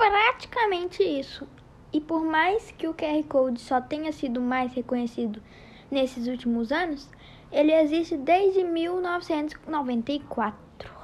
praticamente isso. E por mais que o QR Code só tenha sido mais reconhecido nesses últimos anos, ele existe desde 1994.